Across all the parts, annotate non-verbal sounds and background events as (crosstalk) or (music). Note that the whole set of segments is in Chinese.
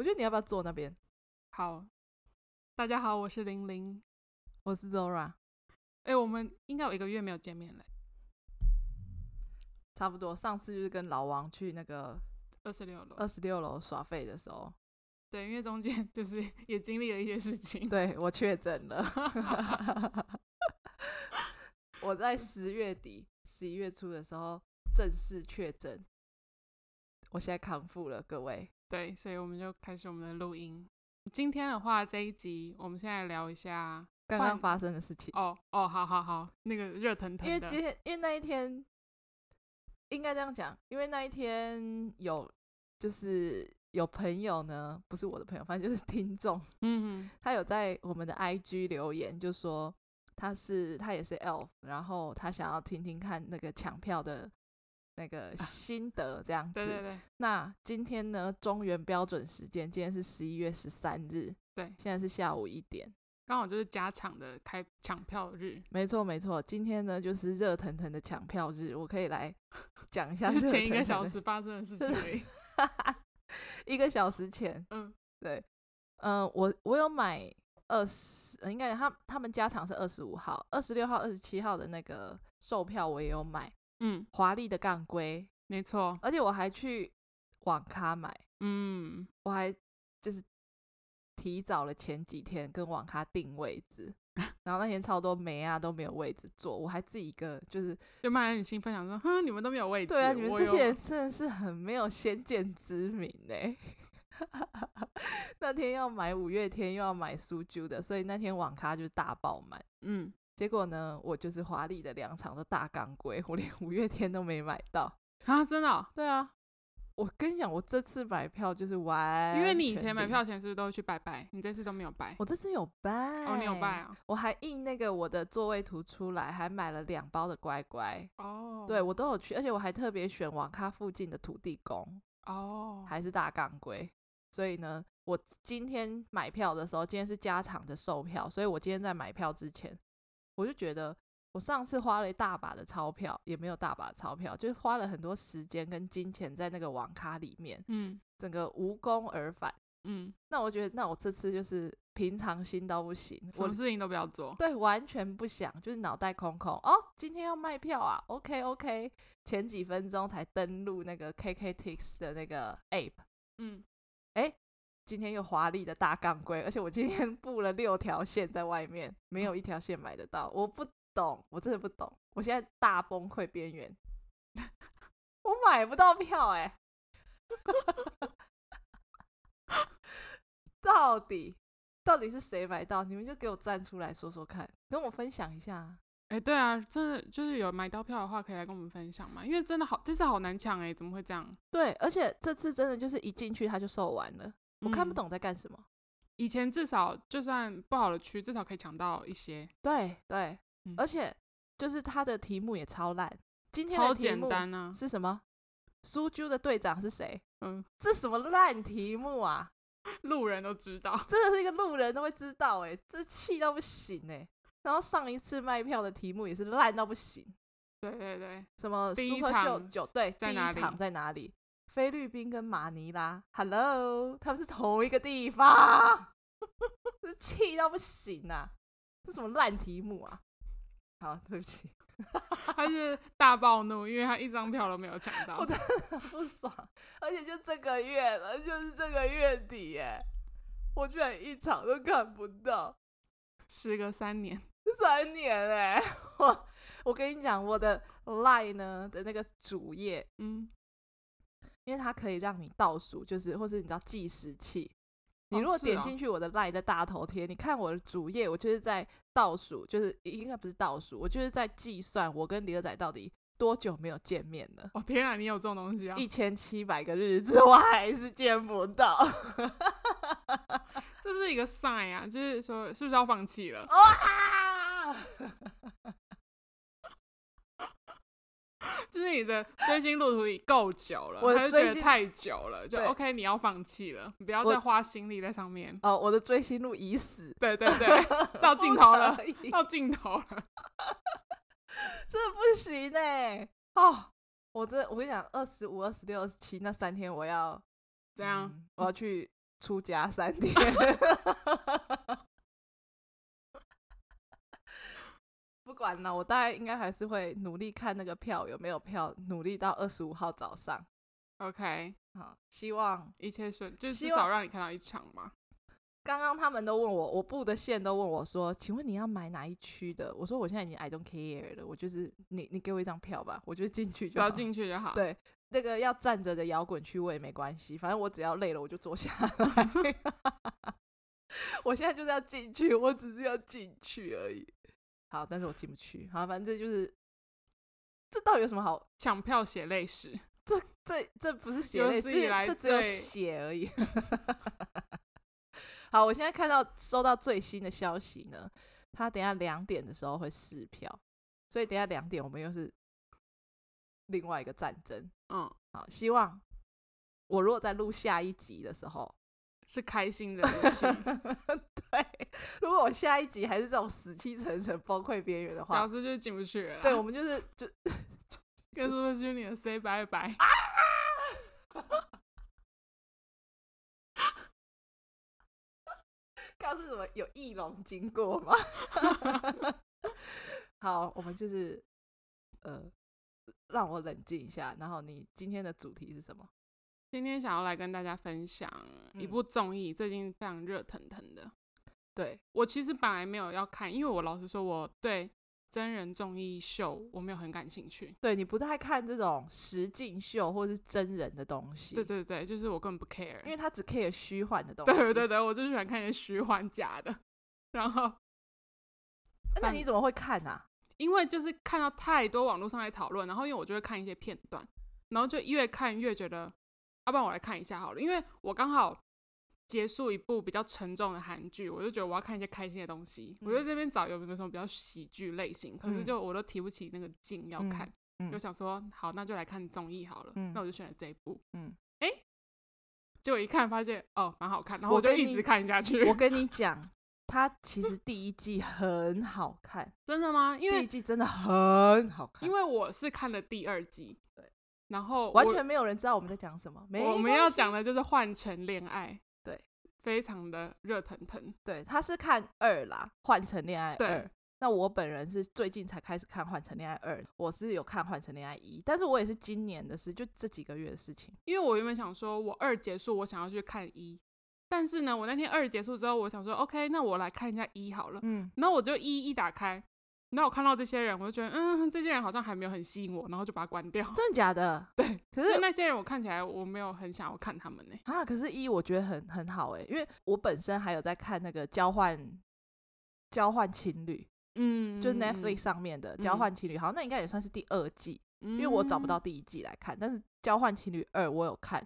我觉得你要不要坐那边？好，大家好，我是玲玲，我是 Zora。哎、欸，我们应该有一个月没有见面了，差不多。上次就是跟老王去那个二十六楼，二十六楼耍废的时候。对，因为中间就是 (laughs) 也经历了一些事情。对，我确诊了，(laughs) 我在十月底、十一月初的时候正式确诊。我现在康复了，各位。对，所以我们就开始我们的录音。今天的话，这一集我们现在聊一下刚刚发生的事情。哦哦，好好好，那个热腾腾的。因为今天，因为那一天，应该这样讲，因为那一天有，就是有朋友呢，不是我的朋友，反正就是 (laughs) 听众，嗯哼，他有在我们的 IG 留言，就说他是他也是 Elf，然后他想要听听看那个抢票的。那个心得这样子，对对对。那今天呢，中原标准时间，今天是十一月十三日，对，现在是下午一点，刚好就是加场的开抢票日。没错没错，今天呢就是热腾腾的抢票日，我可以来 (laughs) 讲一下腾腾前一个小时发生的事情而已。(laughs) 一个小时前，嗯，对，嗯、呃，我我有买二十，应该他他们加场是二十五号、二十六号、二十七号的那个售票，我也有买。嗯，华丽的干龟，没错，而且我还去网咖买，嗯，我还就是提早了前几天跟网咖订位置，(laughs) 然后那天超多妹啊都没有位置坐，我还自己一个就是就蛮很兴奋，想说，哼，你们都没有位置，对啊，你们这些人真的是很没有先见之明呢。(laughs) 那天要买五月天又要买苏啾的，所以那天网咖就是大爆满，嗯。结果呢，我就是华丽的两场都大杠龟，我连五月天都没买到啊！真的、哦？对啊，我跟你讲，我这次买票就是玩，因为你以前买票前是不是都去拜拜？你这次都没有拜？我这次有拜哦，你有拜啊？我还印那个我的座位图出来，还买了两包的乖乖哦。对，我都有去，而且我还特别选网咖附近的土地公哦，还是大杠龟。所以呢，我今天买票的时候，今天是加场的售票，所以我今天在买票之前。我就觉得，我上次花了一大把的钞票，也没有大把的钞票，就是花了很多时间跟金钱在那个网咖里面，嗯，整个无功而返，嗯。那我觉得，那我这次就是平常心到不行，什么事情都不要做，对，完全不想，就是脑袋空空。哦，今天要卖票啊？OK OK，前几分钟才登录那个 KKTix 的那个 App，嗯，哎。今天又华丽的大杠龟，(laughs) 而且我今天布了六条线在外面，没有一条线买得到。我不懂，我真的不懂。我现在大崩溃边缘，(laughs) 我买不到票哎、欸！(laughs) 到底到底是谁买到？你们就给我站出来说说看，跟我分享一下。哎、欸，对啊，真的就是有买到票的话，可以来跟我们分享嘛？因为真的好，这次好难抢哎、欸，怎么会这样？对，而且这次真的就是一进去他就售完了。我看不懂在干什么、嗯。以前至少就算不好的区，至少可以抢到一些。对对、嗯，而且就是他的题目也超烂。今天的题目超简单啊！是什么？苏啾的队长是谁？嗯，这什么烂题目啊？(laughs) 路人都知道，真的是一个路人都会知道哎、欸，这气到不行哎、欸。然后上一次卖票的题目也是烂到不行。对对对，什么 Super Show 九对，第一场在哪里？菲律宾跟马尼拉，Hello，他们是同一个地方，是气到不行啊！这什么烂题目啊？好，对不起，(laughs) 他是大暴怒，因为他一张票都没有抢到，我真的很不爽，而且就这个月了，就是这个月底，哎，我居然一场都看不到，时隔三年，三年哎，(laughs) 我我跟你讲，我的 Line 呢的那个主页，嗯。因为它可以让你倒数，就是或是你知道计时器。你如果点进去我的 LINE 的大头贴，你看我的主页，我就是在倒数，就是应该不是倒数，我就是在计算我跟李二仔到底多久没有见面了。哦天啊，你有这种东西啊？一千七百个日子，我还是见不到。(laughs) 这是一个 sign 啊，就是说是不是要放弃了？(laughs) 哇！就是你的追星路途已够久了，我还是觉得太久了，就 OK，你要放弃了，你不要再花心力在上面。哦，我的追星路已死。对对 (laughs) 对，到尽头了，到尽头了，(laughs) 这不行哎、欸！哦，我这我跟你讲，二十五、二十六、二十七那三天我要这样、嗯？我要去出家三天。(laughs) 管了，我大概应该还是会努力看那个票有没有票，努力到二十五号早上。OK，好，希望一切顺，就至少让你看到一场嘛。刚刚他们都问我，我布的线都问我说：“请问你要买哪一区的？”我说：“我现在已经 I don't care 了，我就是你，你给我一张票吧，我就进去就好，只要进去就好。”对，那个要站着的摇滚区我也没关系，反正我只要累了我就坐下来。(laughs) (laughs) 我现在就是要进去，我只是要进去而已。好，但是我进不去。好，反正就是，这到底有什么好抢票血泪史？(laughs) 这这这不是血泪，这这只有血而已。(laughs) 好，我现在看到收到最新的消息呢，他等下两点的时候会试票，所以等下两点我们又是另外一个战争。嗯，好，希望我如果在录下一集的时候是开心的。(laughs) 对，(laughs) 如果我下一集还是这种死气沉沉、崩溃边缘的话，老师就进不去了。对，我们就是就 (laughs) 跟 Super Junior say 拜拜。告诉什么有翼龙经过吗？好，我们就是呃，让我冷静一下。然后你今天的主题是什么？今天想要来跟大家分享一部综艺，最近非常热腾腾的。对，我其实本来没有要看，因为我老实说，我对。真人综艺秀我没有很感兴趣，对，你不太看这种实境秀或是真人的东西，对对对，就是我根本不 care，因为他只 care 虚幻的东西，对对对，我就喜欢看一些虚幻假的，然后，那你怎么会看啊？因为就是看到太多网络上来讨论，然后因为我就会看一些片段，然后就越看越觉得，要不然我来看一下好了，因为我刚好。结束一部比较沉重的韩剧，我就觉得我要看一些开心的东西。嗯、我就这边找有没有什么比较喜剧类型，可是就我都提不起那个劲要看，就想说好，那就来看综艺好了。嗯、那我就选了这一部。嗯，哎、欸，结果一看发现哦，蛮好看，然后我就一直看下去。我跟你讲，它其实第一季很好看，(laughs) 真的吗？因为第一季真的很好看。因为我是看了第二季，对，然后完全没有人知道我们在讲什么。没，我们要讲的就是换乘恋爱。对非常的热腾腾，对，他是看二啦，《换乘恋爱二》。那我本人是最近才开始看《换乘恋爱二》，我是有看《换乘恋爱一》，但是我也是今年的事，就这几个月的事情。因为我原本想说，我二结束，我想要去看一，但是呢，我那天二结束之后，我想说，OK，那我来看一下一好了。嗯，然后我就一一打开。那我看到这些人，我就觉得，嗯，这些人好像还没有很吸引我，然后就把它关掉。真的假的？(laughs) 对。可是那些人，我看起来我没有很想要看他们呢。啊，可是一我觉得很很好哎，因为我本身还有在看那个交换交换情侣，嗯，就是 Netflix 上面的交换情侣，嗯、好像那应该也算是第二季，嗯、因为我找不到第一季来看。但是交换情侣二我有看，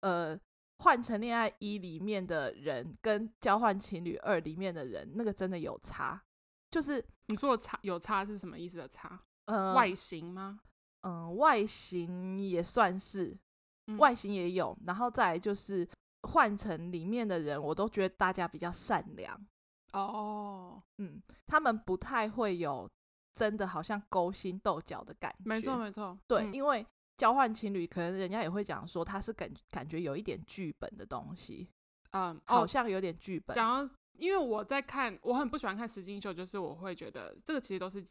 呃，换成恋爱一里面的人跟交换情侣二里面的人，那个真的有差。就是你说的差有差是什么意思的差？呃，外形吗？嗯、呃，外形也算是，外形也有。然后再来就是换成里面的人，我都觉得大家比较善良。哦，嗯，他们不太会有真的好像勾心斗角的感觉。没错，没错。对，嗯、因为交换情侣，可能人家也会讲说他是感感觉有一点剧本的东西。嗯，好像有点剧本。讲。因为我在看，我很不喜欢看实境秀，就是我会觉得这个其实都是，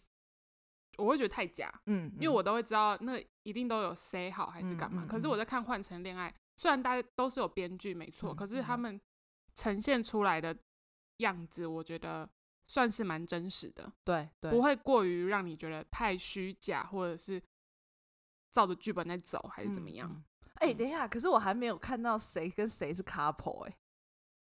我会觉得太假，嗯，嗯，因为我都会知道那一定都有 say 好还是干嘛。嗯嗯嗯，可是我在看《换乘恋爱》，虽然大家都是有编剧没错，可是他们呈现出来的样子，我觉得算是蛮真实的，对，对，不会过于让你觉得太虚假，或者是照着剧本在走，还是怎么样？哎、等一下，可是我还没有看到谁跟谁是 couple 哎、欸。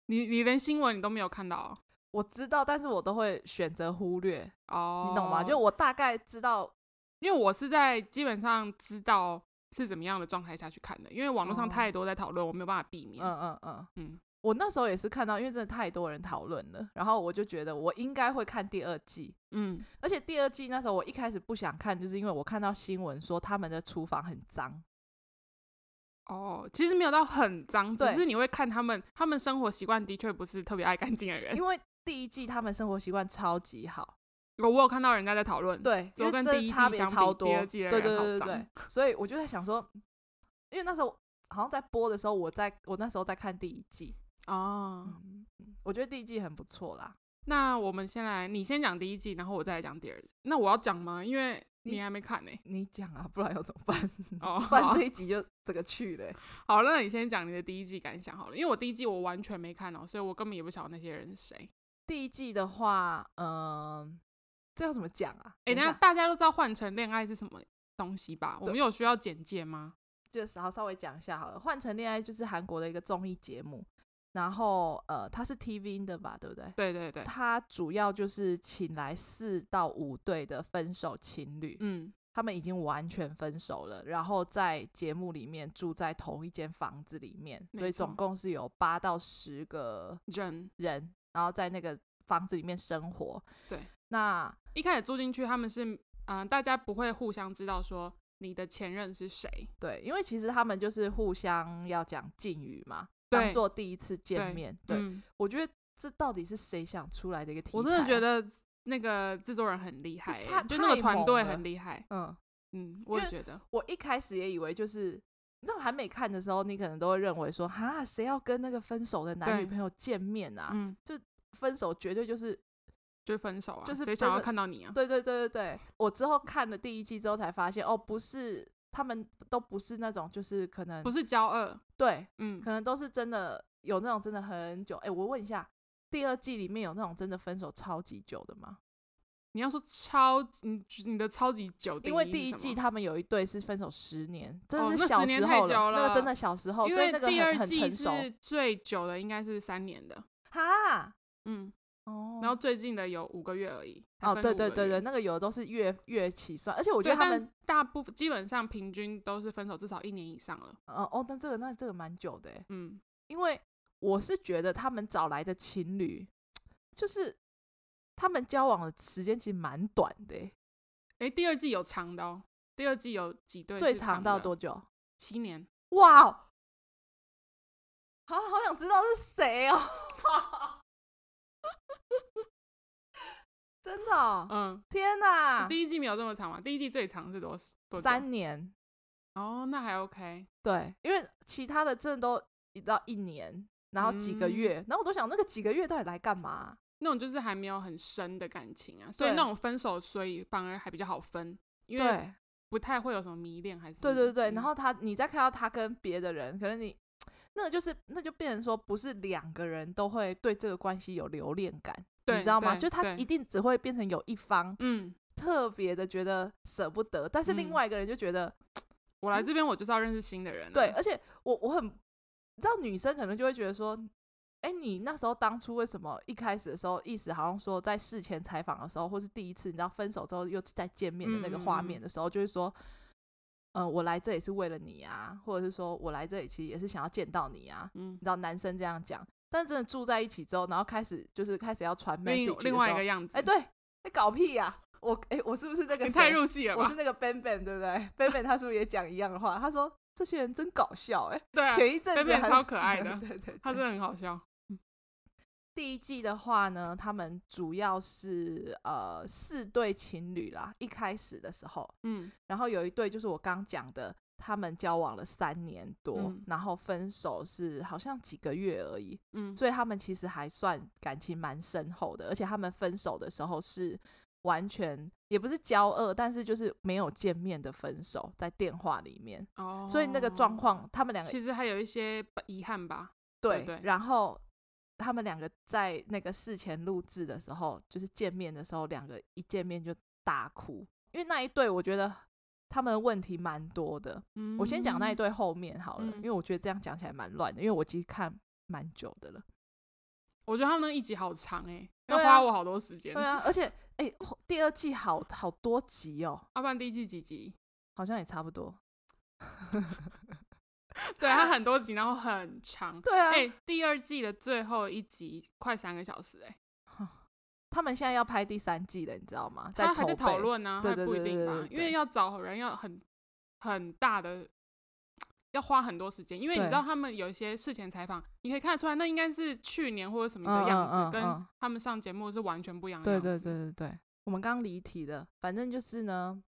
你你连新闻你都没有看到啊？我知道，但是我都会选择忽略哦，你懂吗？就我大概知道，因为我是在基本上知道是怎么样的状态下去看的，因为网络上太多在讨论，哦、我没有办法避免。嗯嗯嗯嗯，我那时候也是看到，因为真的太多人讨论了，然后我就觉得我应该会看第二季。嗯，而且第二季那时候我一开始不想看，就是因为我看到新闻说他们的厨房很脏。哦，其实没有到很脏，只是你会看他们，他们生活习惯的确不是特别爱干净的人。因为第一季他们生活习惯超级好，(laughs) 我我有看到人家在讨论，对，因为跟第一季差别超多，第二季的人好脏。对对对对，所以我就在想说，因为那时候好像在播的时候，我在我那时候在看第一季，哦，嗯，我觉得第一季很不错啦。那我们先来，你先讲第一季，然后我再来讲第二季。那我要讲吗？因为你还没看呢、欸。你讲啊，不然要怎么办？(laughs) 哦，(laughs) 不然这一集就这个去了、欸。(laughs) 好，那你先讲你的第一季感想好了，因为我第一季我完全没看哦，所以我根本也不晓得那些人是谁。第一季的话，嗯、呃，这要怎么讲啊？哎、欸，等下大家都知道《换乘恋爱》是什么东西吧？我们有需要简介吗？就是好稍微讲一下好了，《换乘恋爱》就是韩国的一个综艺节目。然后，呃，他是 TVN 的吧，对不对？对对对。他主要就是请来四到五对的分手情侣，嗯，他们已经完全分手了，然后在节目里面住在同一间房子里面，所以总共是有八到十个人人，然后在那个房子里面生活。对。那一开始住进去，他们是，嗯、呃，大家不会互相知道说你的前任是谁。对，因为其实他们就是互相要讲敬语嘛。当做第一次见面，对，我觉得这到底是谁想出来的一个题材？我真的觉得那个制作人很厉害，就那个团队很厉害。嗯嗯，我也觉得。我一开始也以为就是，那我还没看的时候，你可能都会认为说，哈，谁要跟那个分手的男女朋友见面啊？嗯，就分手绝对就是就分手啊，就是谁想要看到你啊？对对对对对，我之后看了第一季之后才发现，哦，不是。他们都不是那种，就是可能不是交恶，对，嗯，可能都是真的有那种真的很久。哎、欸，我问一下，第二季里面有那种真的分手超级久的吗？你要说超，你你的超级久，因为第一季他们有一对是分手十年，真的是小时候了，哦、那，那个真的小时候，因为第二季是最久的，应该是三年的，哈，嗯。哦，然后最近的有五个月而已。哦，对对对对，那个有的都是月月起算，而且我觉得他们大部分基本上平均都是分手至少一年以上了。哦哦，那这个那这个蛮久的，嗯，因为我是觉得他们找来的情侣，就是他们交往的时间其实蛮短的。哎，第二季有长的哦，第二季有几对？最长到多久？七年。哇，好好想知道是谁哦。(laughs) 真的、哦，嗯，天哪！第一季没有这么长吗？第一季最长是多多三年。哦，那还 OK。对，因为其他的真的都一到一年，然后几个月，嗯、然后我都想那个几个月到底来干嘛？那种就是还没有很深的感情啊，所以那种分手，所以反而还比较好分，因为不太会有什么迷恋，还是对对对。然后他，你再看到他跟别的人，可能你那个就是，那就变成说，不是两个人都会对这个关系有留恋感。你知道吗？就他一定只会变成有一方，嗯，特别的觉得舍不得，但是另外一个人就觉得，嗯、我来这边我就是要认识新的人、啊。对，而且我我很，你知道女生可能就会觉得说，哎、欸，你那时候当初为什么一开始的时候，意思好像说在事前采访的时候，或是第一次你知道分手之后又再见面的那个画面的时候，嗯、就是说，嗯、呃，我来这里是为了你啊，或者是说我来这里其实也是想要见到你啊，嗯，你知道男生这样讲。但真的住在一起之后，然后开始就是开始要传 message 另外一个样子。哎、欸，对，你搞屁呀、啊！我哎、欸，我是不是那个？你太入戏了？我是那个 Ben Ben，对不对？Ben Ben 他是不是也讲一样的话？他说这些人真搞笑、欸，哎，对啊，前一阵子 Ben Ben 超可爱的，对，对，对对，他真的很好笑。第一季的话呢，他们主要是呃四对情侣啦，一开始的时候，嗯，然后有一对就是我刚讲的。他们交往了三年多，嗯，然后分手是好像几个月而已，嗯，所以他们其实还算感情蛮深厚的，而且他们分手的时候是完全也不是交恶，但是就是没有见面的分手，在电话里面，哦，所以那个状况，他们两个其实还有一些遗憾吧，对，对，对，然后他们两个在那个事前录制的时候，就是见面的时候，两个一见面就大哭，因为那一对我觉得。他们的问题蛮多的，嗯，我先讲那一对后面好了，嗯，因为我觉得这样讲起来蛮乱的，因为我其实看蛮久的了。我觉得他们那一集好长哎，欸，要花我好多时间。对啊，而且哎，欸，第二季好好多集哦，阿半第一季几集？好像也差不多。(laughs) 对，他很多集，然后很长。对啊，哎，欸，第二季的最后一集快三个小时哎，欸。(sighs) 他们现在要拍第三季了，你知道吗？在他还在讨论呢，还不一定吧，因为要找人要很很大的，要花很多时间。因为你知道他们有一些事前采访，你可以看得出来，那应该是去年或者什么的样子，嗯嗯嗯嗯，跟他们上节目是完全不一样的样子。对对对对对，我们刚离题了，反正就是呢，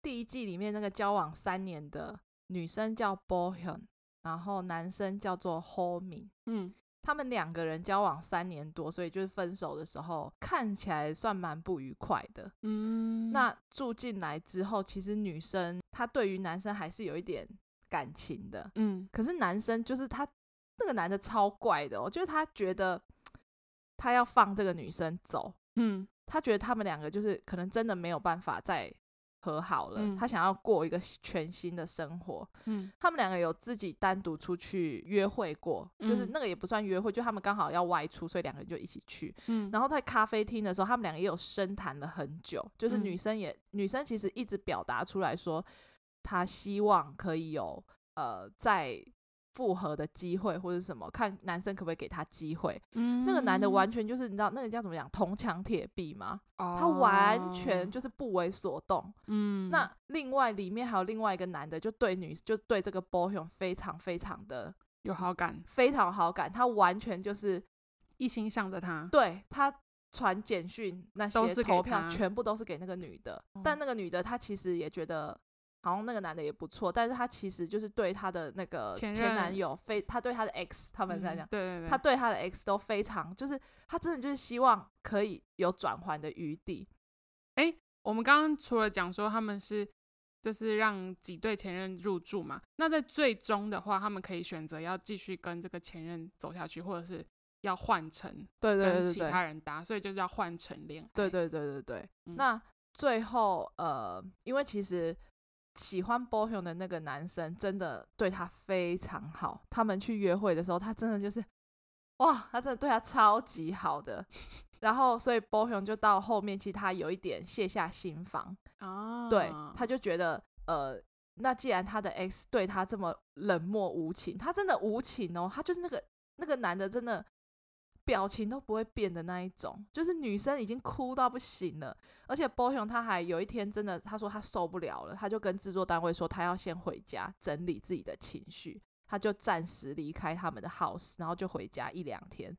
第一季里面那个交往三年的女生叫 Bohyun，然后男生叫做 Ho-min，嗯，他们两个人交往三年多，所以就是分手的时候看起来算蛮不愉快的。嗯，那住进来之后，其实女生她对于男生还是有一点感情的，嗯，可是男生就是他那个男的超怪的，我觉得他觉得他要放这个女生走，嗯，他觉得他们两个就是可能真的没有办法再和好了，嗯他想要过一个全新的生活。嗯，他们两个有自己单独出去约会过，嗯就是那个也不算约会，就他们刚好要外出，所以两个人就一起去。嗯，然后在咖啡厅的时候，他们两个也有深谈了很久，就是嗯女生也、女生其实一直表达出来说，她希望可以有呃再复合的机会或者什么，看男生可不可以给他机会。嗯，那个男的完全就是你知道那个叫怎么讲，铜墙铁壁嘛？哦，他完全就是不为所动。嗯，那另外里面还有另外一个男的，就对女就对这个 Bohyun 非常非常的有好感，非常好感，他完全就是一心向着他，对他传简讯那些投票全部都是给那个女的，哦。但那个女的她其实也觉得好像那个男的也不错，但是他其实就是对他的那个前前男友非，他对他的 X 他们在讲，嗯对对对，他对他的 X 都非常，就是他真的就是希望可以有转圜的余地。我们刚刚除了讲说他们是就是让几对前任入住嘛，那在最终的话，他们可以选择要继续跟这个前任走下去，或者是要换成对对跟其对对对，他人搭，所以就是要换成恋爱。对对对对对。嗯那最后呃，因为其实喜欢 Bohyun 的那个男生真的对他非常好，他们去约会的时候，他真的就是哇，他真的对他超级好的。(laughs) 然后，所以 Bohyun 就到后面，其实他有一点卸下心防，啊，对，他就觉得呃，那既然他的 X 对他这么冷漠无情，他真的无情哦，他就是那个那个男的真的表情都不会变的那一种，就是女生已经哭到不行了，而且 Bohyun 他还有一天真的他说他受不了了，他就跟制作单位说他要先回家整理自己的情绪，他就暂时离开他们的 house，然后就回家一两天，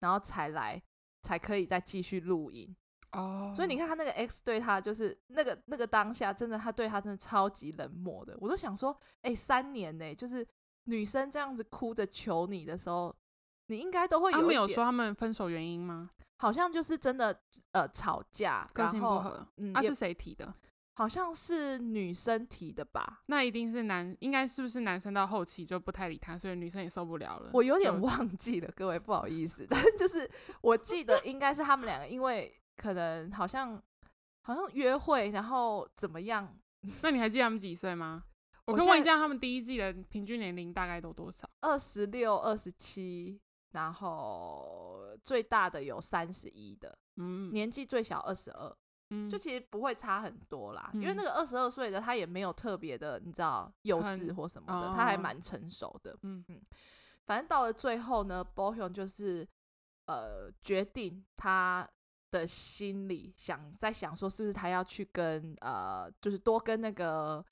然后才来才可以再继续录影。哦，所以你看他那个 X 对他就是那个那个当下，真的他对他真的超级冷漠的。我都想说，哎、三年呢，就是女生这样子哭着求你的时候，你应该都会有一点。他们有说他们分手原因吗？好像就是真的呃吵架，个性不合，嗯，啊是谁提的？好像是女生提的吧？那一定是男，应该是不是男生到后期就不太理他，所以女生也受不了了。我有点 (laughs) 忘记了，各位不好意思，但就是 (laughs) 我记得应该是他们两个，因为可能好像好像约会，然后怎么样？那你还记得他们几岁吗？我可以问一下他们第一季的平均年龄大概都多少？二十六、二十七，然后最大的有三十一的，嗯年纪最小二十二，嗯，就其实不会差很多啦。嗯因为那个二十二岁的他也没有特别的，你知道幼稚或什么的，哦他还蛮成熟的。嗯反正到了最后呢，Bohyun 就是呃决定他的心里想在想说，是不是他要去跟呃，就是多跟那个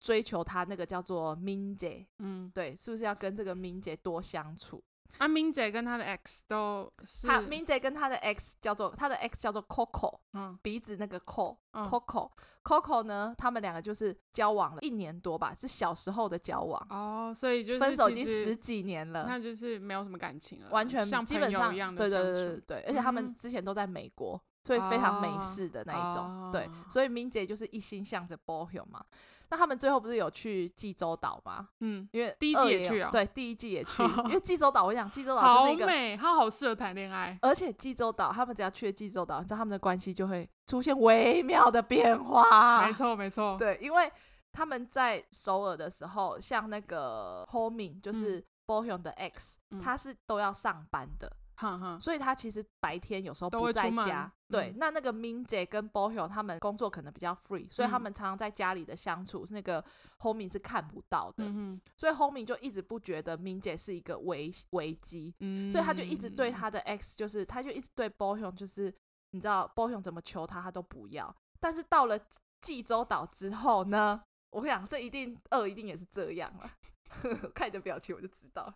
追求他那个叫做 Min 姐，嗯，对，是不是要跟这个 Min 姐多相处？阿明姐跟她的 X 都是，他 Min 姐跟他的 X 叫做他的 X 叫做 Coco，嗯鼻子那个 Co、嗯 Coco Coco 呢，他们两个就是交往了一年多吧，是小时候的交往，哦，所以就是分手已经十几年了。那就是没有什么感情了，完全像基本上一样的对对对对对，而且他们嗯之前都在美国，所以非常美式的那一种，哦对，所以明姐就是一心向着 Bohyun 嘛。那他们最后不是有去济州岛吗？嗯，因为第一季也去啊对，第一季也去，(laughs) 因为济州岛，我想济州岛就好是一个，美，它好适合谈恋爱，而且济州岛他们只要去了济州岛，你知道他们的关系就会出现微妙的变化，(laughs) 没错没错，对，因为他们在首尔的时候，像那个 Homin 就是 Bohyun 的 X，、嗯他是都要上班的。哼哼，所以他其实白天有时候不在家。对，嗯那那个 Min 姐跟 Bohyun 他们工作可能比较 free，所以他嗯们常常在家里的相处，那个 Homie 是看不到的。嗯所以 Homie 就一直不觉得 Min 姐是一个危危机，嗯，所以他就一直对他的 X，就是他就一直对 Bohyun，就是你知道 Bohyun 怎么求他，他都不要。但是到了济州岛之后呢，我跟你讲，这一定二一定也是这样了。(laughs) 看你的表情我就知道，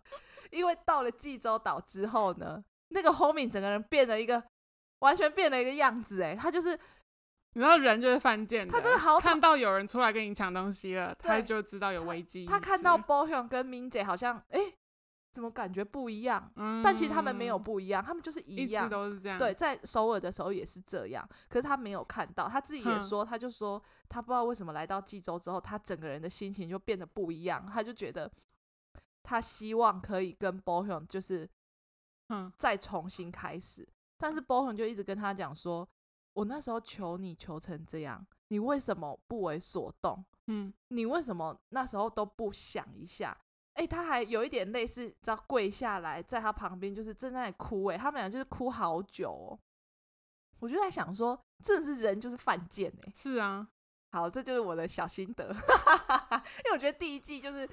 因为到了济州岛之后呢，那个 Homie 整个人变了一个，完全变了一个样子，哎，他就是你知道人就是犯贱的，他真的好看到有人出来跟你抢东西了，他就知道有危机。他看到 Bohyun 跟 Minjae 好像，哎、欸，怎么感觉不一样？嗯，但其实他们没有不一样，他们就是一样，一直都是这样。对，在首尔的时候也是这样，可是他没有看到，他自己也说，他就说他不知道为什么来到济州之后，他整个人的心情就变得不一样，他就觉得他希望可以跟 Bohyun 就是，嗯，再重新开始。但是 Bohyun 就一直跟他讲说：“我那时候求你求成这样，你为什么不为所动？嗯，你为什么那时候都不想一下？哎、欸，他还有一点类似，知道跪下来在他旁边，就是正在哭。哎，他们俩就是哭好久哦。我就在想说，真的是人就是犯贱哎。是啊，好，这就是我的小心得。(laughs) 因为我觉得第一季就是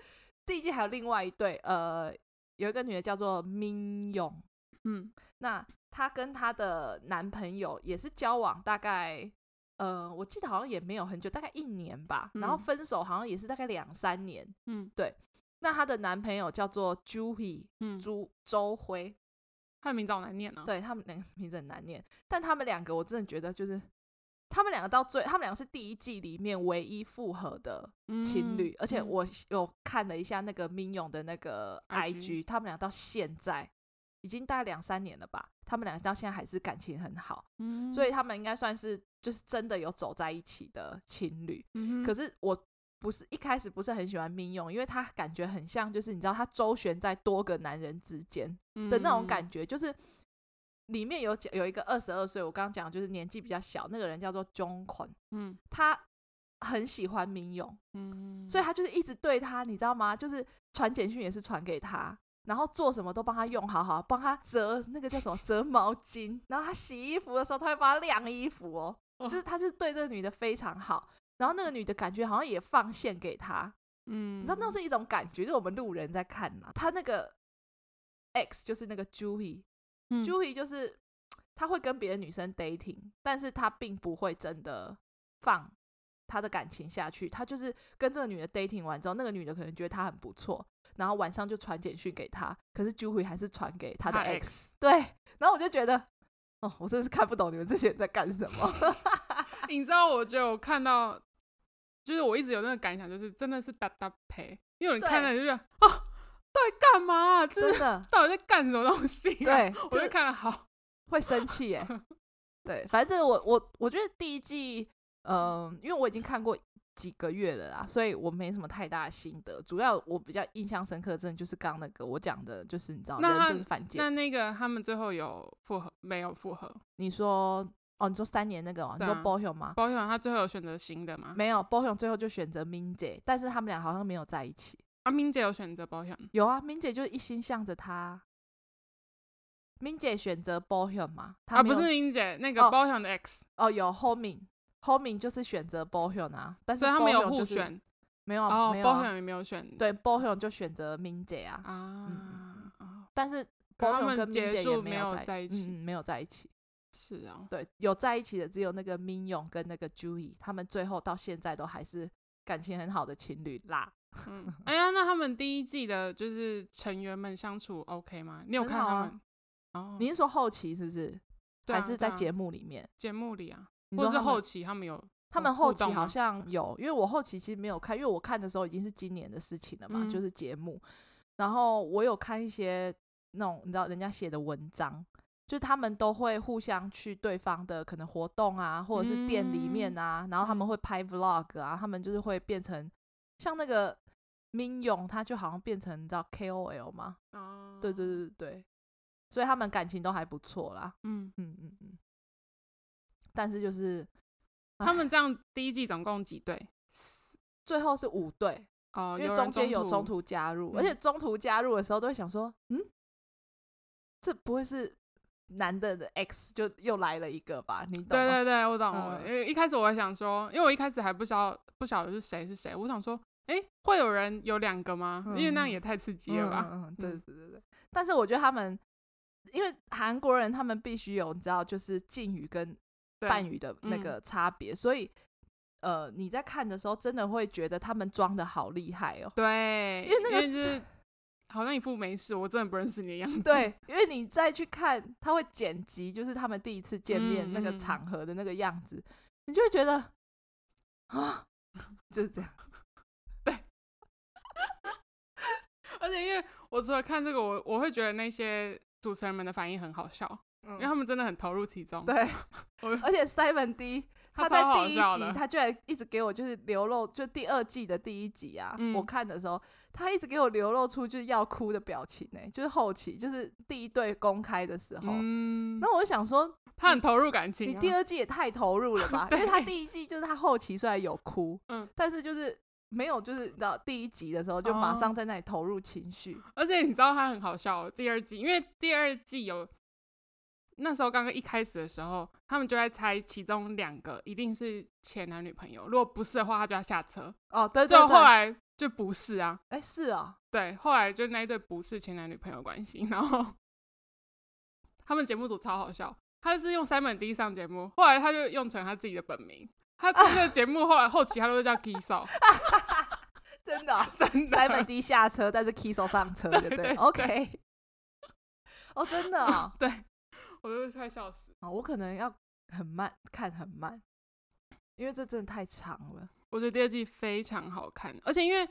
第一季还有另外一对，呃，有一个女的叫做 Min Young，嗯，那。”她跟她的男朋友也是交往大概，呃，我记得好像也没有很久，大概一年吧。嗯、然后分手好像也是大概两三年。嗯，对。那她的男朋友叫做 Juhi，嗯，朱周辉，他的名字好难念呢、啊。对他们两个名字很难念，但他们两个我真的觉得就是，他们两个到最，他们两个是第一季里面唯一复合的情侣。嗯、而且我有看了一下那个 Minyoung 的那个 IG，他们俩到现在。已经大概两三年了吧，他们两个到现在还是感情很好，嗯，所以他们应该算是就是真的有走在一起的情侣。嗯，可是我不是一开始不是很喜欢 Minyoung，因为他感觉很像就是你知道他周旋在多个男人之间的那种感觉，就是里面有有一个二十二岁，我刚刚讲就是年纪比较小那个人叫做 Jongkwon，嗯，他很喜欢 Minyoung，嗯，所以他就是一直对他，你知道吗？就是传简讯也是传给他。然后做什么都帮他用好好，帮他折那个叫什么折毛巾，然后他洗衣服的时候，他会帮他晾衣服哦，就是他就是对这个女的非常好，然后那个女的感觉好像也放线给他，嗯，你知道那是一种感觉，就是我们路人在看嘛，他那个 X 就是那个 Julie，Julie、就是他会跟别的女生 dating，但是他并不会真的放他的感情下去，他就是跟这个女的 dating 完之后，那个女的可能觉得他很不错。然后晚上就传简讯给他，可是 Juhi 还是传给他的 X。对，然后我就觉得，哦，我真的是看不懂你们这些人在干什么。(laughs) 你知道，我就看到，就是我一直有那个感想，就是真的是搭搭配，因为你看了就是哦，到底干嘛啊？真的，(laughs) 到底在干什么东西啊？对，(laughs) 我就看了好会生气耶。对，反正我我我觉得第一季，嗯、呃，因为我已经看过。几个月了啦，所以我没什么太大的心得。主要我比较印象深刻，真的就是刚刚那个我讲的，就是你知道，人就是犯贱。那那个他们最后有复合没有复合？你说哦，你说三年那个吗？啊、你说 Bohyun 吗？Bohyun 他最后有选择新的吗？没有，Bohyun 最后就选择 Minjae，但是他们俩好像没有在一起。啊，Minjae 有选择 Bohyun？有啊，Minjae 就是一心向着他。Minjae 选择 Bohyun 嘛？啊，不是 Minjae，那个 Bohyun 的 X 哦，哦，有 Homin。后面就是选择 Bohyun 啊，但是、就是、他没有互选，没有，哦、没有、啊，Bohyun 也没有选，对，Bohyun 就选择 Minjae 啊，啊、嗯，但是 Bohyun 跟 Minjae 也没有在一起，嗯，没有在一起，是啊，对，有在一起的只有那个 Minyoung 跟那个 Juhi，他们最后到现在都还是感情很好的情侣啦。嗯，哎呀，那他们第一季的就是成员们相处 OK 吗？你有看他们？哦，你是说后期是不是？对啊、还是在节目里面？节目里啊。或者是后期他们有，他们后期好像有，因为我后期其实没有看，因为我看的时候已经是今年的事情了嘛，嗯、就是节目。然后我有看一些那种你知道人家写的文章，就是他们都会互相去对方的可能活动啊，或者是店里面啊，嗯、然后他们会拍 vlog 啊，他们就是会变成像那个 Minyoung，他就好像变成你知道 KOL 嘛，哦，对对对对，所以他们感情都还不错啦，嗯。嗯嗯嗯。但是就是他们这样，第一季总共几对？最后是五对哦，因为中间有中途加入，而且中途加入的时候都会想说，嗯，这不会是男的的 X 就又来了一个吧？你懂？对对对，我懂。因为一开始我还想说，因为我一开始还不晓得不晓得是谁是谁，我想说，哎，会有人有两个吗？因为那样也太刺激了吧？嗯，对对对对。但是我觉得他们，因为韩国人他们必须有，你知道，就是敬语跟。伴侣的那个差别，嗯、所以呃，你在看的时候，真的会觉得他们装的好厉害哦。对，因为那个是好像一副没事，我真的不认识你的样子。对，因为你再去看，他会剪辑，就是他们第一次见面那个场合的那个样子，嗯嗯、你就会觉得啊，就是这样。(laughs) 对，(laughs) 而且因为我除了看这个，我我会觉得那些主持人们的反应很好笑，嗯、因为他们真的很投入其中。对，(laughs) 而且 Seven D。(laughs) 他在第一集，他居然一直给我就是流露，就第二季的第一集啊，嗯、我看的时候，他一直给我流露出就是要哭的表情呢、欸，就是后期就是第一对公开的时候，嗯，那我就想说，他很投入感情、啊，你第二季也太投入了吧？(laughs) 因为他第一季就是他后期虽然有哭，嗯，但是就是没有就是你知道第一集的时候就马上在那里投入情绪、哦，而且你知道他很好笑，第二季因为第二季有。那时候刚刚一开始的时候，他们就在猜其中两个一定是前男女朋友，如果不是的话，他就要下车。哦，对对对。就后来就不是啊，哎，是啊，对，后来就那一对不是前男女朋友关系，然后 (laughs) 他们节目组超好笑，他就是用 Simon D 上节目，后来他就用成他自己的本名，他这个节目后来后期他都是叫 Kiso，(laughs) 真的、哦、真的 Simon D 下车，但是 Kiso 上车，对不对，？OK，哦，真的、哦，对。我都快笑死啊！我可能要很慢看很慢，因为这真的太长了。我觉得第二季非常好看，而且因为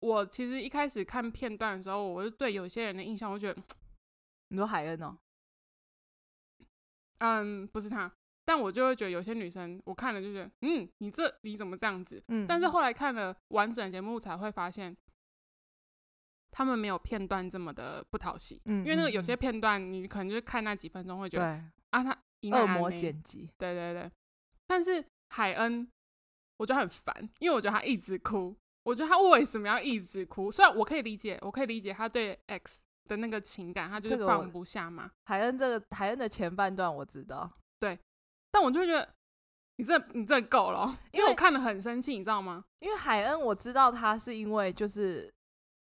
我其实一开始看片段的时候，我就对有些人的印象，我觉得 (tsk) 你说海恩哦，嗯，不是他，但我就会觉得有些女生，我看了就觉得，嗯，你这你怎么这样子？嗯，但是后来看了完整节目才会发现。他们没有片段这么的不讨喜，嗯，因为那个有些片段你可能就是看那几分钟会觉得，啊，他恶魔剪辑，对对对。但是海恩，我觉得很烦，因为我觉得他一直哭，我觉得他为什么要一直哭？虽然我可以理解，我可以理解他对 X 的那个情感，他就是放不下嘛。海恩这个海恩的前半段我知道，对，但我就会觉得你这你这够了，因为我看的很生气，你知道吗？因为海恩我知道他是因为就是。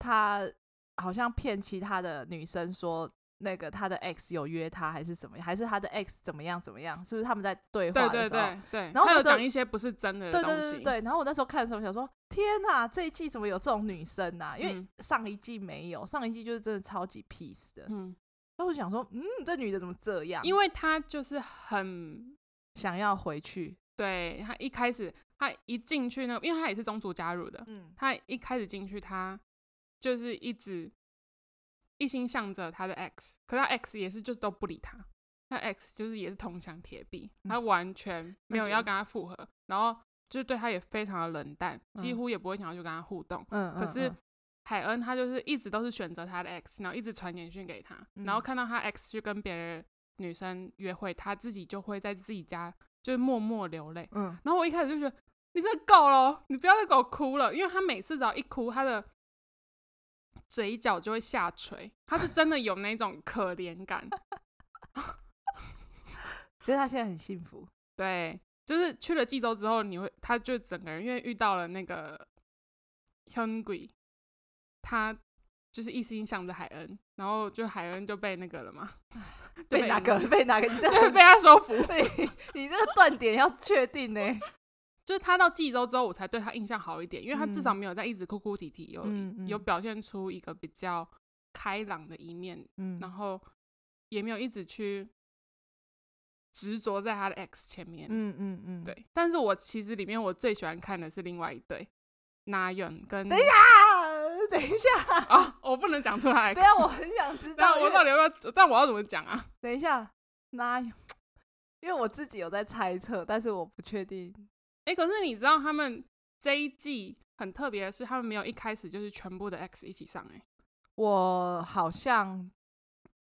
他好像骗其他的女生说，那个他的 X 有约他，还是怎么样？还是他的 X 怎么样怎么样？是不是他们在对话的时候？对对对对。然后他有讲一些不是真的东西。对对对对。然后我那时候看的时候想说：天哪，这一季怎么有这种女生啊？因为上一季没有，上一季就是真的超级 peace 的。嗯。然后我想说，嗯，这女的怎么这样？因为她就是很想要回去。对，她一开始，她一进去那个，因为她也是中途加入的。嗯。她一开始进去，她。就是一直一心向着他的 X，可他 X 也是就都不理他，他 X 就是也是铜墙铁壁，他完全没有要跟他复合，嗯、然后就是对他也非常的冷淡，嗯、几乎也不会想要去跟他互动。嗯、可是海恩他就是一直都是选择他的 X，然后一直传简讯给他，嗯、然后看到他 X 去跟别人女生约会，他自己就会在自己家就是默默流泪。嗯，然后我一开始就觉得你这够了，你不要再给我哭了，因为他每次只要一哭，他的。嘴角就会下垂，他是真的有那种可怜感，所 (laughs) 以他现在很幸福。对，就是去了济州之后，你会，他就整个人因为遇到了那个 Hyungui，他就是一心想着海恩，然后就海恩就被那个了嘛，(laughs) 被哪个？被哪个？你这 (laughs) 被他收服？你这个断点要确定呢？就是他到济州之后，我才对他印象好一点，因为他至少没有在一直哭哭啼啼，有、嗯、有表现出一个比较开朗的一面，嗯、然后也没有一直去执着在他的 X 前面，嗯嗯嗯，对。但是我其实里面我最喜欢看的是另外一对，Nayeon 跟等一下，等一下啊，(laughs) 我不能讲出来，(laughs) 对啊，我很想知 (laughs) 道，我到底要不要？但我要怎么讲啊？等一下，Nayeon，因为我自己有在猜测，但是我不确定。哎，可是你知道他们这一季很特别的是，他们没有一开始就是全部的 X 一起上哎。我好像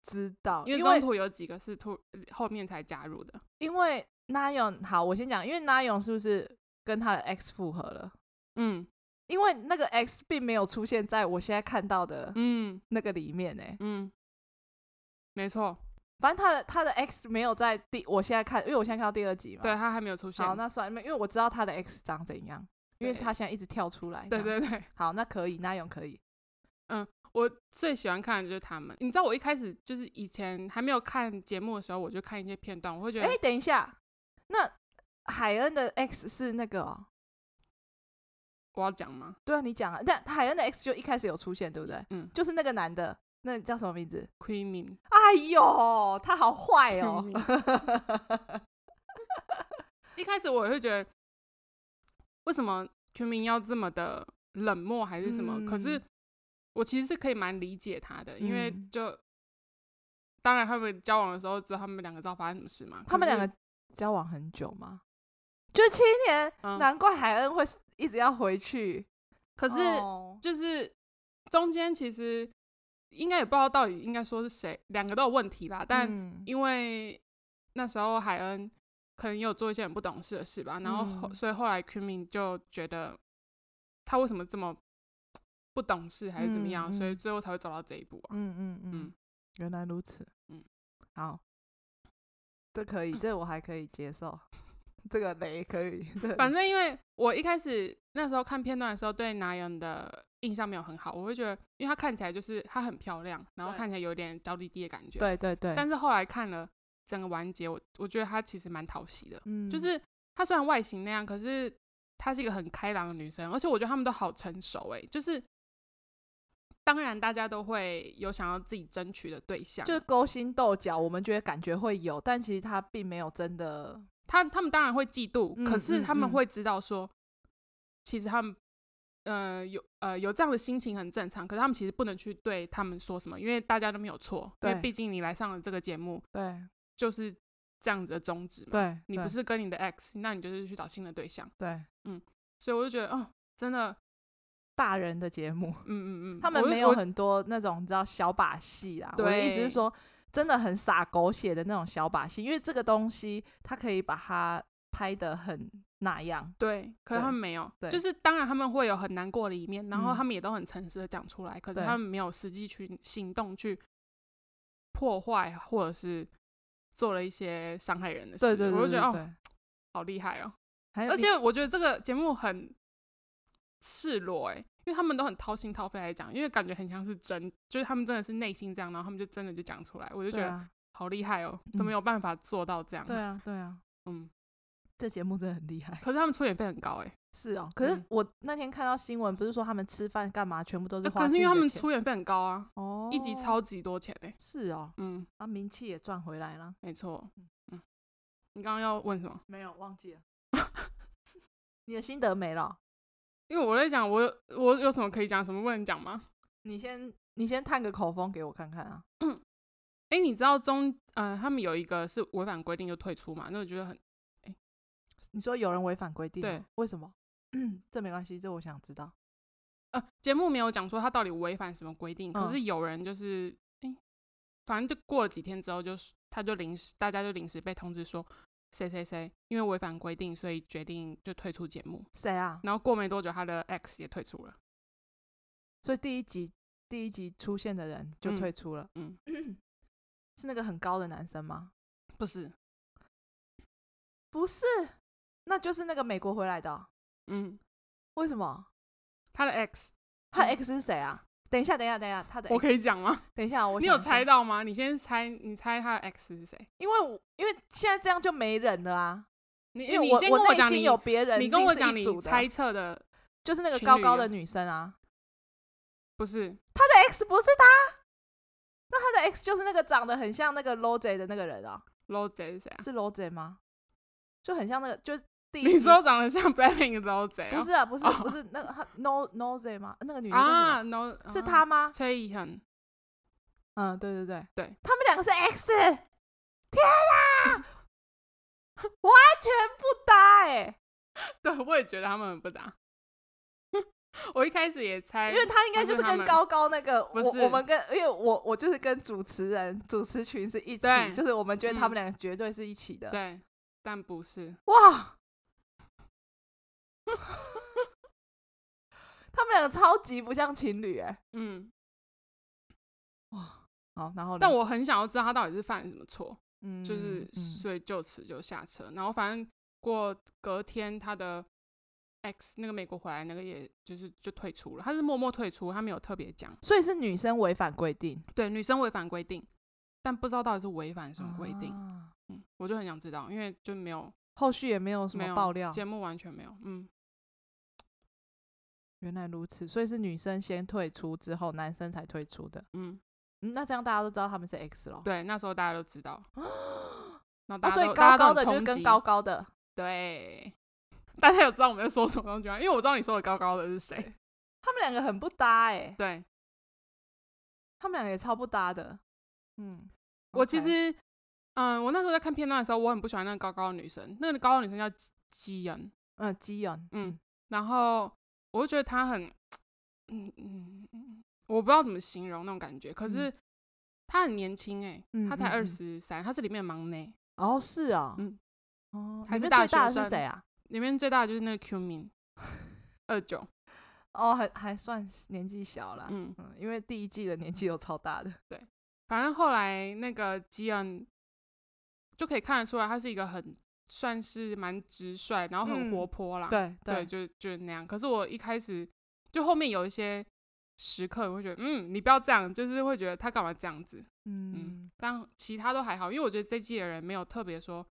知道，因为中途有几个是突后面才加入的。因为 Nayeon 好，我先讲，因为 Nayeon 是不是跟他的 X 复合了？嗯，因为那个 X 并没有出现在我现在看到的嗯那个里面哎。嗯，没错。反正他的他的 X 没有在第，我现在看，因为我现在看到第二集嘛，对，他还没有出现。好，那算了，因为我知道他的 X 长怎样，因为他现在一直跳出来。对对对，(laughs) 好，那可以，那用可以。嗯，我最喜欢看的就是他们。你知道我一开始就是以前还没有看节目的时候，我就看一些片段，我会觉得，哎、欸，等一下，那海恩的 X 是那个、喔，我要讲吗？对啊，你讲啊。但海恩的 X 就一开始有出现，对不对？嗯，就是那个男的。那叫什么名字？Queenie。哎呦，他好坏哦！(laughs) 一开始我也会觉得，为什么全民要这么的冷漠还是什么？嗯、可是我其实是可以蛮理解他的，因为就、嗯、当然他们交往的时候知道他们两个知道发生什么事嘛。他们两个交往很久吗？就七年，嗯、难怪海恩会一直要回去。可是就是中间其实应该也不知道到底应该说是谁，两个都有问题啦。但因为那时候海恩可能也有做一些很不懂事的事吧，然后、嗯、所以后来 Kunmin 就觉得他为什么这么不懂事还是怎么样，嗯嗯、所以最后才会走到这一步啊。嗯嗯嗯，嗯原来如此。嗯，好，这可以，这我还可以接受。这个雷可以，反正因为我一开始那时候看片段的时候，对 Nayeon 的印象没有很好，我会觉得，因为她看起来就是她很漂亮，然后看起来有点娇滴滴的感觉。对对对。但是后来看了整个完结，我我觉得她其实蛮讨喜的，嗯，就是她虽然外形那样，可是她是一个很开朗的女生，而且我觉得他们都好成熟哎，就是当然大家都会有想要自己争取的对象，就是勾心斗角，我们觉得感觉会有，但其实她并没有真的。他他们当然会嫉妒，嗯、可是他们会知道说，嗯嗯、其实他们，呃，有呃有这样的心情很正常。可是他们其实不能去对他们说什么，因为大家都没有错。因为毕竟你来上了这个节目，对，就是这样子的宗旨嘛。对，你不是跟你的 X，那你就是去找新的对象。对，嗯，所以我就觉得，哦，真的大人的节目，嗯嗯嗯，(laughs) 他们没有很多那种你知道小把戏啊。对，我的意思是说。真的很洒狗血的那种小把戏，因为这个东西它可以把它拍的很那样。对，可是他们没有，对就是当然他们会有很难过的一面，然后他们也都很诚实的讲出来，嗯、可是他们没有实际去行动去破坏或者是做了一些伤害人的事。对对对，对，我就觉得哦，好厉害哦！而且我觉得这个节目很赤裸，哎。因为他们都很掏心掏肺来讲，因为感觉很像是真，就是他们真的是内心这样，然后他们就真的就讲出来，我就觉得好厉害哦，怎么有办法做到这样？对啊，对啊，嗯，(laughs) 这节目真的很厉害。可是他们出演费很高哎，是哦。可是我那天看到新闻，不是说他们吃饭干嘛，全部都是花。可是因为他们出演费很高啊，哦，一集超级多钱哎。是哦，嗯，啊，名气也赚回来了，没错。嗯，你刚刚要问什么？没有，忘记了。(laughs) 你的心得没了。因为我在讲，我有我有什么可以讲，什么不能讲吗？你先你先探个口风给我看看啊。哎、欸，你知道中呃，他们有一个是违反规定就退出嘛？那我觉得很哎，欸、你说有人违反规定，对，为什么？(clears throat) 这没关系，这我想知道。呃，节目没有讲说他到底违反什么规定，可是有人就是哎、欸，反正就过了几天之后就，就是他就临时大家就临时被通知说。谁谁谁因为违反规定，所以决定就退出节目。谁啊？然后过没多久，他的 X 也退出了。所以第一集第一集出现的人就退出了。嗯，嗯 (clears throat) 是那个很高的男生吗？不是，不是，那就是那个美国回来的。嗯，为什么？他的 X，他 X 是谁啊？等一下，等一下，等一下，他的我可以讲吗？(laughs) 等一下，我你有猜到吗？你先猜，你猜他的 X 是谁？因为我因为现在这样就没人了啊！你因为我我内心有别人，你跟我讲你猜测的，就是那个高高的女生啊？不是，他的 X 不是他，那他的 X 就是那个长得很像那个 Rose 的那个人啊？Rose 是谁啊？是 Rose 吗？就很像那个就。你说长得像 (laughs) Blackpink 的 Rose？不是啊，不是，不是那个他 No Rose 吗？那个女的啊，No 是她吗？崔怡恒。嗯，对对对对，他们两个是 X。天啊，(laughs) 完全不搭哎！(laughs) 对，我也觉得他们很不搭。我一开始也猜，因为他应该就是跟高高那个，我我们跟，因为我我就是跟主持人主持群是一起，就是我们觉得他们两个绝对是一起的。对，但不是。哇！(laughs) 他们两个超级不像情侣哎，嗯，哇，好，然后，但我很想要知道他到底是犯了什么错，嗯，就是所以就此就下车，然后反正过隔天他的 X 那个美国回来那个也就是就退出了，他是默默退出，他没有特别讲，所以是女生违反规定，对，女生违反规定，但不知道到底是违反什么规定，嗯，我就很想知道，因为就没有后续也没有什么爆料，节目完全没有，嗯。原来如此，所以是女生先退出之后，男生才退出的。嗯，那这样大家都知道他们是 X 了。对，那时候大家都知道。(gasps) 那所以高高的就跟高高的，对，大家有知道我们在说什么东西吗？因为我知道你说的高高的是谁。他们两个很不搭哎、欸。对，他们两个也超不搭的。嗯，我其实，嗯、呃，我那时候在看片段的时候，我很不喜欢那个高高的女生。那个高高的女生叫基恩，嗯，基恩，嗯，然后我就觉得他很，嗯嗯嗯，我不知道怎么形容那种感觉。可是他很年轻哎、欸，她才二十三，他是里面的忙内。哦，是啊，嗯，哦，还是大学生？是谁啊？里面最大的就是那个 Q min 二九。哦，还还算年纪小啦，嗯嗯，因为第一季的年纪有超大的，对，反正后来那个吉恩就可以看得出来，他是一个很算是蛮直率，然后很活泼啦，嗯、对对，对，就就那样。可是我一开始就后面有一些时刻，我会觉得，嗯，你不要这样，就是会觉得他干嘛这样子，嗯嗯，但其他都还好，因为我觉得这季的人没有特别说。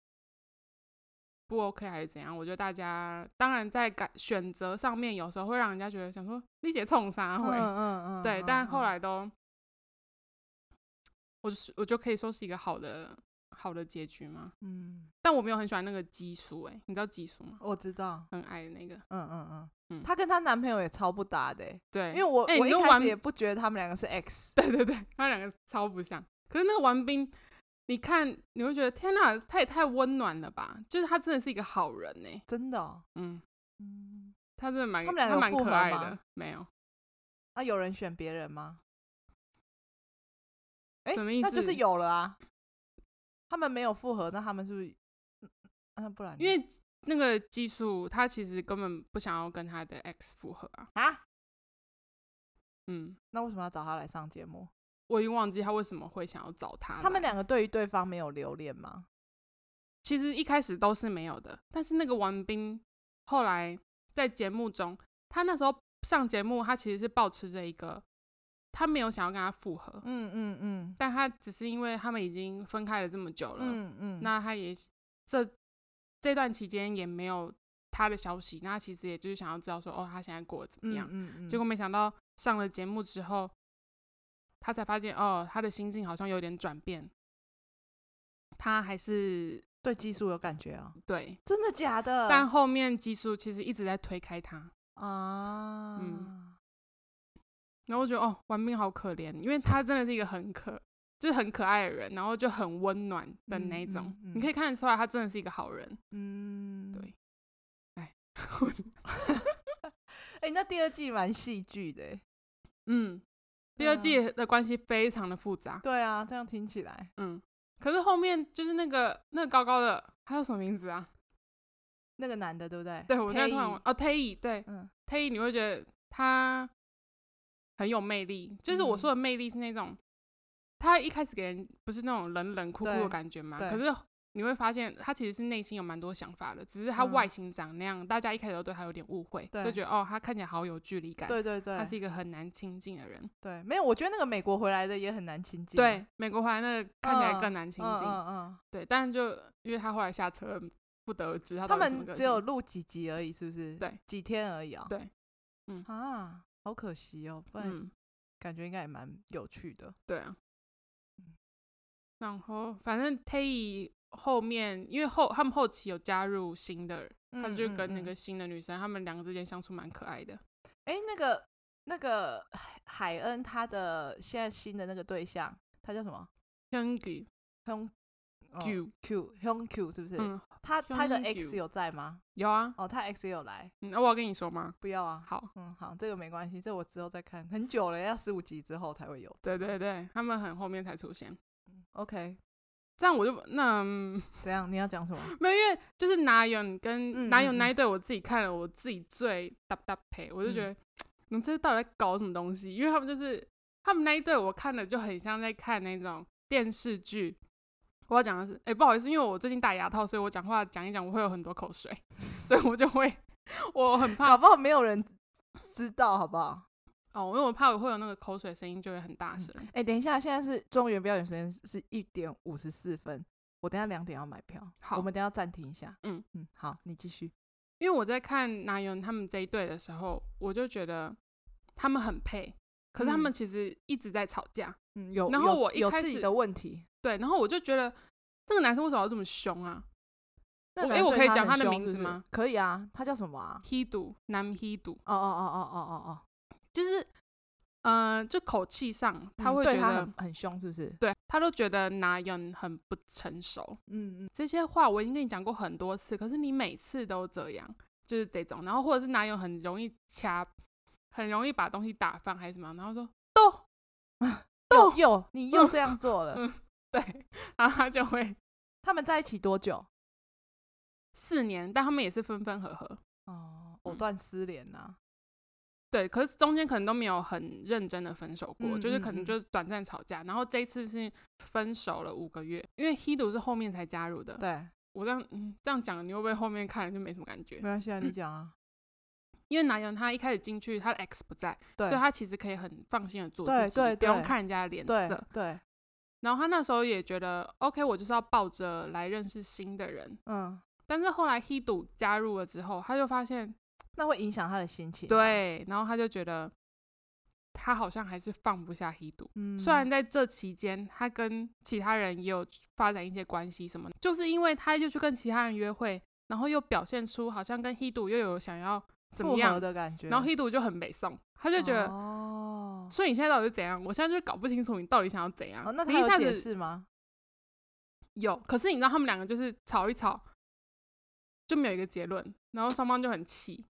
不 OK 还是怎样？我觉得大家当然在感选择上面，有时候会让人家觉得想说丽姐冲啥会，嗯嗯嗯，对，但后来都，我就是我就可以说是一个好的好的结局吗，嗯，但我没有很喜欢那个基叔，哎，你知道基叔吗？我知道，很矮的那个，嗯嗯嗯嗯，她跟她男朋友也超不搭的，对，因为我我一开始也不觉得他们两个是 X，(laughs) 对对对，他们两个超不像，可是那个王斌。你看，你会觉得天哪，他也太温暖了吧？就是他真的是一个好人呢、欸，真的、哦。嗯嗯，他真的蛮，他们两个蛮可爱的。没有啊？有人选别人吗？什么意思？那就是有了啊。他们没有复合，那他们是不是？那、啊、不然？因为那个技术，他其实根本不想要跟他的 X 复合啊。啊？嗯，那为什么要找他来上节目？我已经忘记他为什么会想要找他。他们两个对于对方没有留恋吗？其实一开始都是没有的，但是那个王斌后来在节目中，他那时候上节目，他其实是保持着一个，他没有想要跟他复合，嗯嗯嗯，但他只是因为他们已经分开了这么久了，嗯嗯，那他也这这段期间也没有他的消息，那他其实也就是想要知道说，哦，他现在过得怎么样？嗯嗯，结果没想到上了节目之后。他才发现哦，他的心境好像有点转变。他还是对技术有感觉啊？对，真的假的？但后面技术其实一直在推开他啊。嗯。然后我觉得哦，王斌好可怜，因为他真的是一个很可，就是很可爱的人，然后就很温暖的那种。嗯嗯嗯、你可以看得出来，他真的是一个好人。嗯，对。哎，(laughs) 哎，那第二季蛮戏剧的。嗯。第二季的关系非常的复杂。对啊，这样听起来，嗯，可是后面就是那个那个高高的，他叫什么名字啊？那个男的，对不对？对，我现在突然忘哦，Tae，对，嗯，Tae，你会觉得他很有魅力，就是我说的魅力是那种，他一开始给人不是那种冷冷酷酷的感觉嘛，可是。你会发现他其实是内心有蛮多想法的，只是他外形长那样，嗯、大家一开始都对他有点误会，对就觉得哦，他看起来好有距离感。对对对，他是一个很难亲近的人。对，没有，我觉得那个美国回来的也很难亲近。对，美国回来那个看起来更难亲近。嗯嗯，嗯对，但是就因为他后来下车，不得而知他。他们只有录几集而已，是不是？对，几天而已啊、哦。对，嗯啊，好可惜哦，不然感觉应该也蛮有趣的。嗯、对啊。然后反正 Tay。后面，因为后他们后期有加入新的，嗯、他就跟那个新的女生，他们两个之间相处蛮可爱的。哎，那个那个海恩，他的现在新的那个对象，他叫什么？Hyunggu，Hyung Q Q Hyung Q 是不是？嗯、他他的 X 有在吗？有啊。哦，他 X 有来。那、嗯、我要跟你说吗？不要啊。好，嗯，好，这个没关系，这我之后再看，很久了，要十五集之后才会有。对对对，他们很后面才出现。嗯，OK。这样我就那 (laughs) 怎样？你要讲什么？(laughs) 没有，因为就是哪有跟哪有那一对，我自己看了，我自己最搭搭配，我就觉得，你们这到底在搞什么东西？因为他们就是他们那一对，我看了就很像在看那种电视剧。我要讲的是，哎，不好意思，因为我最近戴牙套，所以我讲话讲一讲，我会有很多口水，(laughs) 所以我就会，我很怕，搞不好没有人知道，好不好？哦，因为我怕我会有那个口水声音，就会很大声。哎、嗯欸，等一下，现在是中原表演时间是一点五十四分，我等下两点要买票。好，我们等下暂停一下。嗯嗯，好，你继续。因为我在看南勇他们这一对的时候，我就觉得他们很配，可是他们其实一直在吵架。嗯，有。然后我一开始有自己的问题。对，然后我就觉得那个男生为什么要这么凶啊？那个哎，我可以讲他的名字吗？可以啊，他叫什么啊？Hedo，男 Hedo。哦哦哦哦哦哦哦，就是，呃，就口气上他会觉得、嗯、很很凶，是不是？对，他都觉得 Nayeon 很不成熟。嗯嗯，这些话我已经跟你讲过很多次，可是你每次都这样，就是这种。然后或者是 Nayeon 很容易掐，很容易把东西打翻还是什么，然后说豆豆 (laughs) 又你又这样做了，(laughs) 嗯嗯，对，然后他就会。他们在一起多久？四年，但他们也是分分合合。哦，藕断丝连呐、啊。对，可是中间可能都没有很认真的分手过，嗯、就是可能就是短暂吵架。嗯、然后这一次是分手了五个月，因为 Hedo 是后面才加入的。对，我这样嗯这样讲，你会不会后面看了就没什么感觉？没关系啊，你讲啊。(clears throat) 因为男友他一开始进去，他的 X 不在，对所以他其实可以很放心的做自己，对对对，不用看人家的脸色。对。对然后他那时候也觉得，OK，我就是要抱着来认识新的人。嗯，但是后来 Hedo 加入了之后，他就发现那会影响他的心情。对，然后他就觉得他好像还是放不下 Hedo。嗯，虽然在这期间他跟其他人也有发展一些关系什么，就是因为他就去跟其他人约会，然后又表现出好像跟 Hedo 又有想要怎么样的感觉，然后 Hedo 就很北宋，他就觉得哦。所以你现在到底是怎样？我现在就是搞不清楚你到底想要怎样。哦、那他有解释吗？有，可是你知道他们两个就是吵一吵，就没有一个结论，然后双方就很气。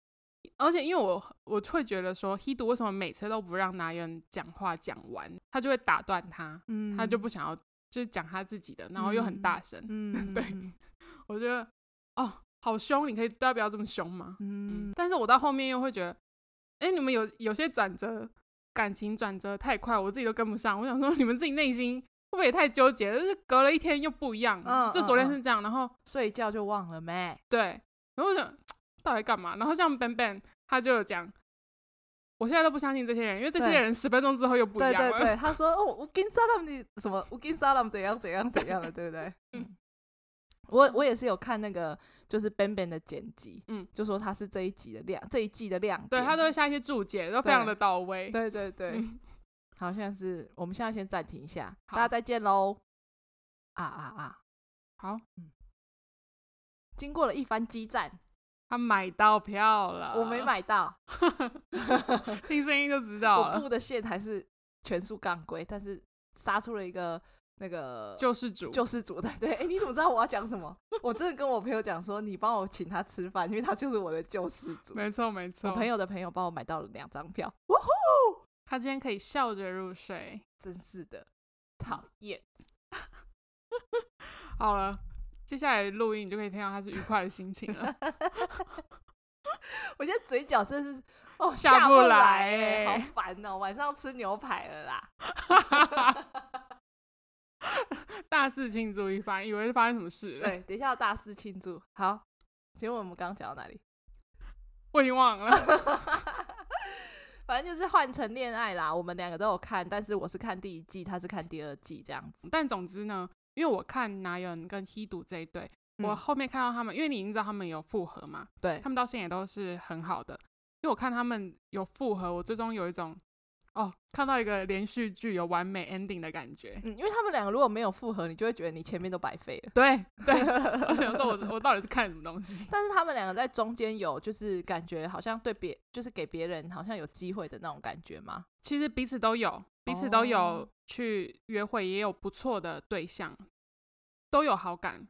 而且因为我我会觉得说，Hedo 为什么每次都不让 Nayeon 讲话讲完，他就会打断他，嗯、他就不想要就是讲他自己的，然后又很大声。嗯，(laughs) 对，我觉得哦，好凶，你可以大家不要这么凶嘛？嗯，嗯，但是我到后面又会觉得，哎，你们有有些转折。感情转折太快，我自己都跟不上。我想说，(laughs) 你们自己内心会不会也太纠结了？就是隔了一天又不一样。嗯，就昨天是这样，嗯、然后睡觉就忘了没？对。然后我想到底干嘛？然后像 Ben Ben 他就有讲，我现在都不相信这些人，因为这些人十分钟之后又不一样了。对对对，(laughs) 他说哦，我跟沙朗你什么？我跟沙朗怎样怎样怎样了，对不对？(laughs) 嗯。我我也是有看那个，就是 Ben Ben 的剪辑，嗯，就说他是这一集的亮，这一季的亮点，对他都会下一些注解，都非常的到位。对对对，嗯、(laughs) 好像是我们现在先暂停一下，大家再见喽！啊啊啊！好，嗯，经过了一番激战，他买到票了，我没买到 (laughs) (laughs) 听声音就知道了。我布的线还是全数杠龟，但是杀出了一个。那个救世主，救世主的对，哎、欸，你怎么知道我要讲什么？我真的跟我朋友讲说，你帮我请他吃饭，因为他就是我的救世主。没错，没错。我朋友的朋友帮我买到了两张票，他今天可以笑着入睡，真是的，讨厌。(laughs) 好了，接下来录音你就可以听到他是愉快的心情了。我现在嘴角真是哦下不来、欸，好烦哦，晚上要吃牛排了啦。(laughs) (laughs) (laughs) 大肆庆祝一番，以为是发生什么事了。对，等一下要大肆庆祝。好，请问我们刚刚讲到哪里？我已经忘了。(laughs) 反正就是换成恋爱啦，我们两个都有看，但是我是看第一季，他是看第二季这样子。但总之呢，因为我看 Nayeon 跟 Hedo 这一对，嗯、我后面看到他们，因为你已经知道他们有复合嘛，对，他们到现在也都是很好的。因为我看他们有复合，我最终有一种。哦，看到一个连续剧有完美 ending 的感觉。嗯，因为他们两个如果没有复合，你就会觉得你前面都白费了。对对，(laughs) 我想说我我到底是看什么东西？但是他们两个在中间有就是感觉好像对别就是给别人好像有机会的那种感觉吗？其实彼此都有，彼此都有去约会，也有不错的对象，都有好感。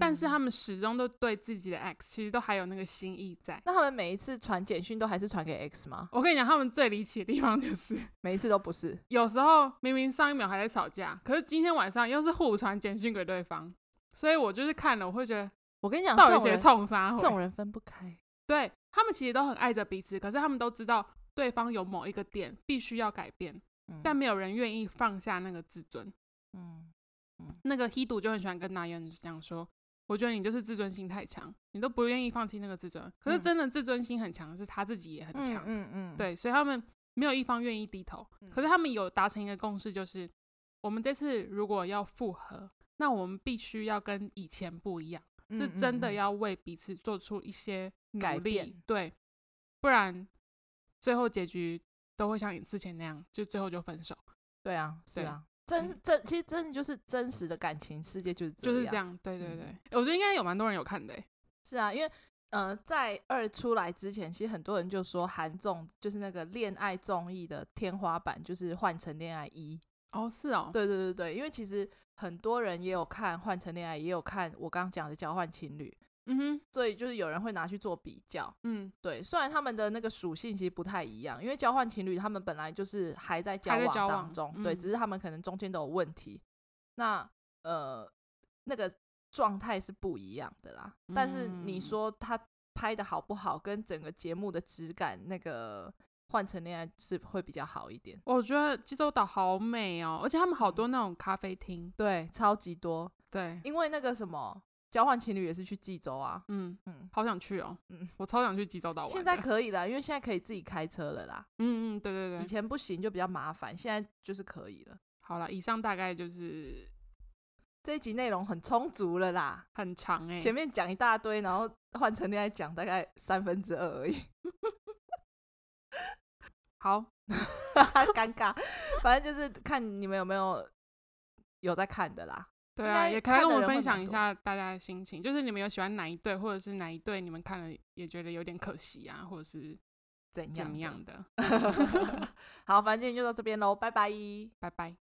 但是他们始终都对自己的 X 其实都还有那个心意在。那他们每一次传简讯都还是传给 X 吗？我跟你讲，他们最离奇的地方就是 (laughs) 每一次都不是。有时候明明上一秒还在吵架，可是今天晚上又是互传简讯给对方。所以我就是看了，我会觉得，我跟你讲，到底谁冲杀？这种人分不开。对，他们其实都很爱着彼此，可是他们都知道对方有某一个点必须要改变，嗯、但没有人愿意放下那个自尊。嗯嗯，那个 Hedo 就很喜欢跟 Nayeon 这样说。我觉得你就是自尊心太强，你都不愿意放弃那个自尊。可是真的自尊心很强是他自己也很强，嗯，嗯嗯，对，所以他们没有一方愿意低头。可是他们有达成一个共识，就是我们这次如果要复合，那我们必须要跟以前不一样，是真的要为彼此做出一些改变，对，不然最后结局都会像你之前那样，就最后就分手。对啊，是啊。真真其实真的就是真实的感情世界就是这样，就是这样。对对对，嗯、我觉得应该有蛮多人有看的。是啊，因为呃，在二出来之前，其实很多人就说韩综就是那个恋爱综艺的天花板，就是《换乘恋爱一》。哦，是哦，对对对对，因为其实很多人也有看《换乘恋爱》，也有看我刚刚讲的《交换情侣》。嗯哼，所以就是有人会拿去做比较。嗯，对，虽然他们的那个属性其实不太一样，因为交换情侣他们本来就是还在交往当中，嗯、对，只是他们可能中间都有问题。那呃，那个状态是不一样的啦。嗯、但是你说他拍的好不好，跟整个节目的质感，那个换成恋爱是会比较好一点。我觉得济州岛好美哦，而且他们好多那种咖啡厅，对，超级多。对，因为那个什么。交换情侣也是去济州啊，嗯嗯，好想去哦，嗯，我超想去济州岛玩。现在可以了，因为现在可以自己开车了啦。嗯嗯，对对对，以前不行就比较麻烦，现在就是可以了。好了，以上大概就是这一集内容很充足了啦，很长哎、欸，前面讲一大堆，然后换成恋爱讲大概三分之二而已。(laughs) 好，(laughs) 尴尬，反正就是看你们有没有有在看的啦。对啊，也可以跟我们分享一下大家的心情，就是你们有喜欢哪一对，或者是哪一对你们看了也觉得有点可惜啊，或者是怎样怎样的。(laughs) 好，反正今天就到这边喽，拜拜，拜拜。